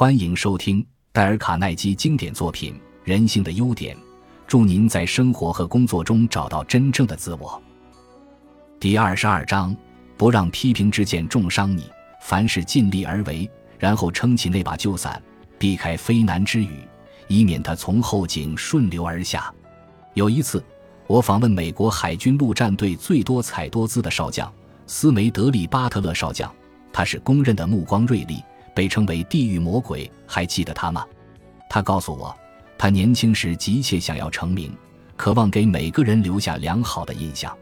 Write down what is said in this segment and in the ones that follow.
欢迎收听戴尔·卡耐基经典作品《人性的优点》，祝您在生活和工作中找到真正的自我。第二十二章：不让批评之剑重伤你，凡事尽力而为，然后撑起那把旧伞，避开非难之雨，以免它从后颈顺流而下。有一次，我访问美国海军陆战队最多彩多姿的少将斯梅德利·巴特勒少将，他是公认的目光锐利。被称为“地狱魔鬼”，还记得他吗？他告诉我，他年轻时急切想要成名，渴望给每个人留下良好的印象。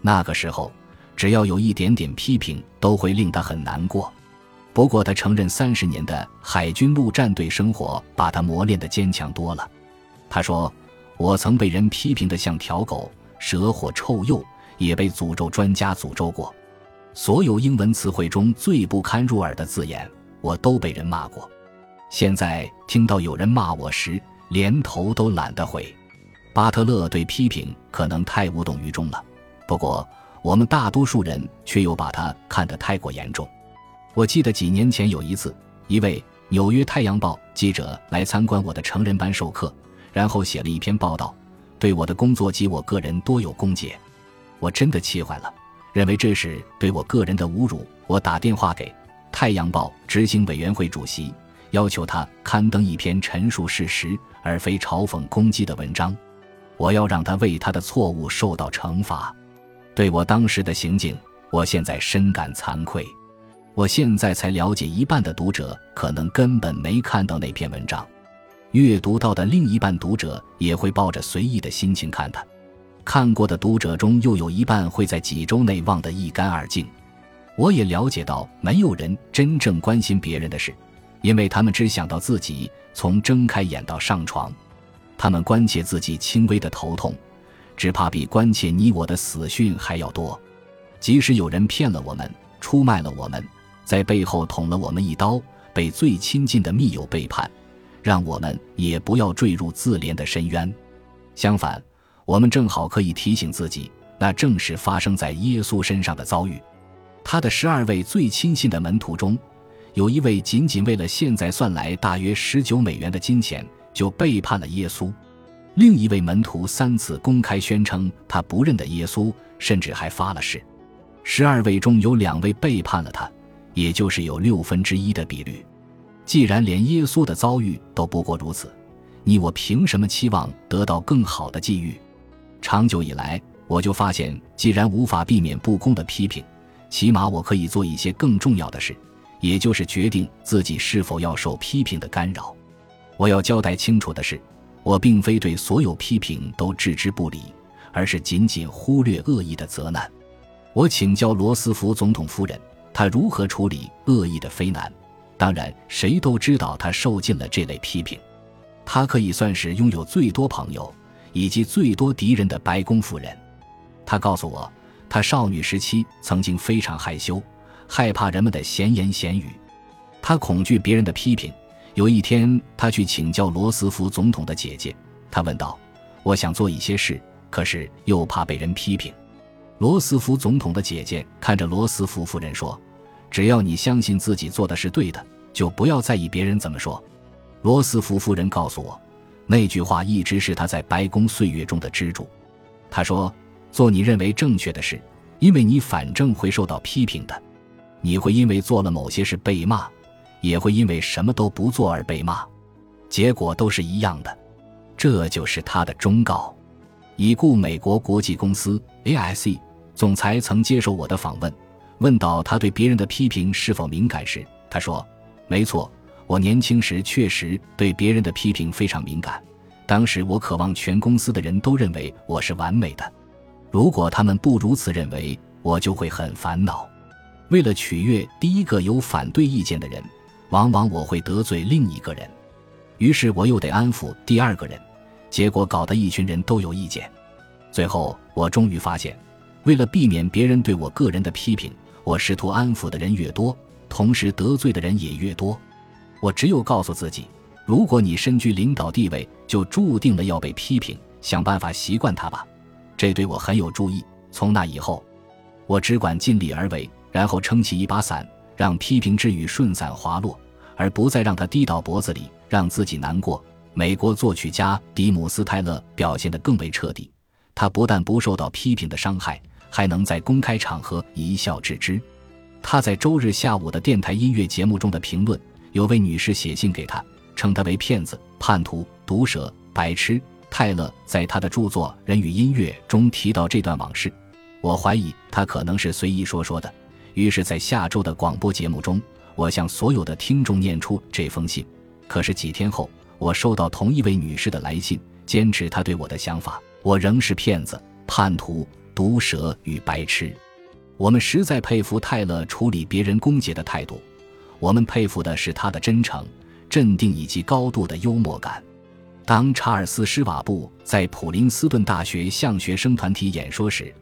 那个时候，只要有一点点批评，都会令他很难过。不过，他承认三十年的海军陆战队生活把他磨练得坚强多了。他说：“我曾被人批评得像条狗，蛇或臭鼬，也被诅咒专家诅咒过。所有英文词汇中最不堪入耳的字眼。”我都被人骂过，现在听到有人骂我时，连头都懒得回。巴特勒对批评可能太无动于衷了，不过我们大多数人却又把他看得太过严重。我记得几年前有一次，一位《纽约太阳报》记者来参观我的成人班授课，然后写了一篇报道，对我的工作及我个人多有攻讦。我真的气坏了，认为这是对我个人的侮辱。我打电话给。《太阳报》执行委员会主席要求他刊登一篇陈述事实而非嘲讽攻击的文章。我要让他为他的错误受到惩罚。对我当时的行径，我现在深感惭愧。我现在才了解，一半的读者可能根本没看到那篇文章，阅读到的另一半读者也会抱着随意的心情看它。看过的读者中，又有一半会在几周内忘得一干二净。我也了解到，没有人真正关心别人的事，因为他们只想到自己。从睁开眼到上床，他们关切自己轻微的头痛，只怕比关切你我的死讯还要多。即使有人骗了我们，出卖了我们，在背后捅了我们一刀，被最亲近的密友背叛，让我们也不要坠入自怜的深渊。相反，我们正好可以提醒自己，那正是发生在耶稣身上的遭遇。他的十二位最亲信的门徒中，有一位仅仅为了现在算来大约十九美元的金钱就背叛了耶稣；另一位门徒三次公开宣称他不认得耶稣，甚至还发了誓。十二位中有两位背叛了他，也就是有六分之一的比率。既然连耶稣的遭遇都不过如此，你我凭什么期望得到更好的际遇？长久以来，我就发现，既然无法避免不公的批评。起码我可以做一些更重要的事，也就是决定自己是否要受批评的干扰。我要交代清楚的是，我并非对所有批评都置之不理，而是仅仅忽略恶意的责难。我请教罗斯福总统夫人，她如何处理恶意的非难。当然，谁都知道她受尽了这类批评。她可以算是拥有最多朋友以及最多敌人的白宫夫人。她告诉我。她少女时期曾经非常害羞，害怕人们的闲言闲语，她恐惧别人的批评。有一天，她去请教罗斯福总统的姐姐，她问道：“我想做一些事，可是又怕被人批评。”罗斯福总统的姐姐看着罗斯福夫人说：“只要你相信自己做的是对的，就不要在意别人怎么说。”罗斯福夫人告诉我，那句话一直是他在白宫岁月中的支柱。他说。做你认为正确的事，因为你反正会受到批评的。你会因为做了某些事被骂，也会因为什么都不做而被骂，结果都是一样的。这就是他的忠告。已故美国国际公司 AIC 总裁曾接受我的访问，问到他对别人的批评是否敏感时，他说：“没错，我年轻时确实对别人的批评非常敏感。当时我渴望全公司的人都认为我是完美的。”如果他们不如此认为，我就会很烦恼。为了取悦第一个有反对意见的人，往往我会得罪另一个人，于是我又得安抚第二个人，结果搞得一群人都有意见。最后，我终于发现，为了避免别人对我个人的批评，我试图安抚的人越多，同时得罪的人也越多。我只有告诉自己：如果你身居领导地位，就注定了要被批评，想办法习惯它吧。这对我很有助益。从那以后，我只管尽力而为，然后撑起一把伞，让批评之雨顺伞滑落，而不再让它滴到脖子里，让自己难过。美国作曲家迪姆斯泰勒表现得更为彻底，他不但不受到批评的伤害，还能在公开场合一笑置之。他在周日下午的电台音乐节目中的评论，有位女士写信给他，称他为骗子、叛徒、毒蛇、白痴。泰勒在他的著作《人与音乐》中提到这段往事，我怀疑他可能是随意说说的。于是，在下周的广播节目中，我向所有的听众念出这封信。可是几天后，我收到同一位女士的来信，坚持她对我的想法。我仍是骗子、叛徒、毒蛇与白痴。我们实在佩服泰勒处理别人攻击的态度，我们佩服的是他的真诚、镇定以及高度的幽默感。当查尔斯·施瓦布在普林斯顿大学向学生团体演说时，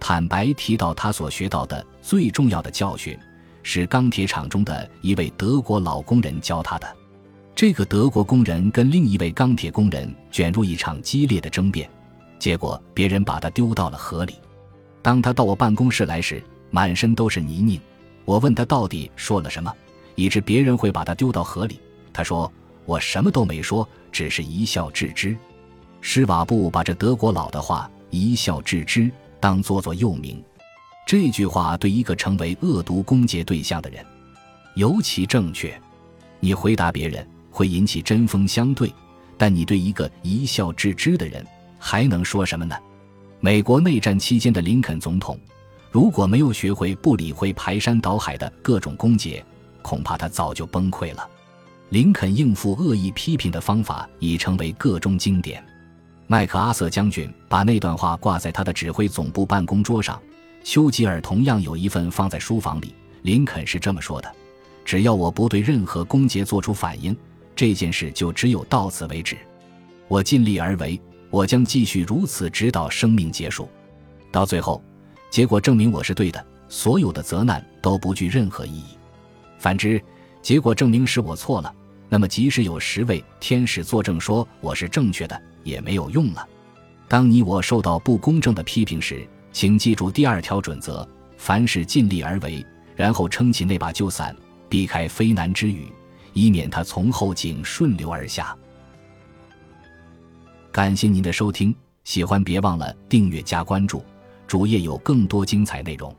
坦白提到他所学到的最重要的教训是钢铁厂中的一位德国老工人教他的。这个德国工人跟另一位钢铁工人卷入一场激烈的争辩，结果别人把他丢到了河里。当他到我办公室来时，满身都是泥泞。我问他到底说了什么，以致别人会把他丢到河里。他说：“我什么都没说。”只是一笑置之，施瓦布把这德国佬的话“一笑置之”当做做诱名。这句话对一个成为恶毒攻讦对象的人尤其正确。你回答别人会引起针锋相对，但你对一个一笑置之的人还能说什么呢？美国内战期间的林肯总统，如果没有学会不理会排山倒海的各种攻讦，恐怕他早就崩溃了。林肯应付恶意批评的方法已成为个中经典。麦克阿瑟将军把那段话挂在他的指挥总部办公桌上，丘吉尔同样有一份放在书房里。林肯是这么说的：“只要我不对任何攻讦做出反应，这件事就只有到此为止。我尽力而为，我将继续如此直到生命结束。到最后，结果证明我是对的，所有的责难都不具任何意义。反之，结果证明是我错了。”那么，即使有十位天使作证说我是正确的，也没有用了。当你我受到不公正的批评时，请记住第二条准则：凡事尽力而为，然后撑起那把旧伞，避开非难之雨，以免它从后颈顺流而下。感谢您的收听，喜欢别忘了订阅加关注，主页有更多精彩内容。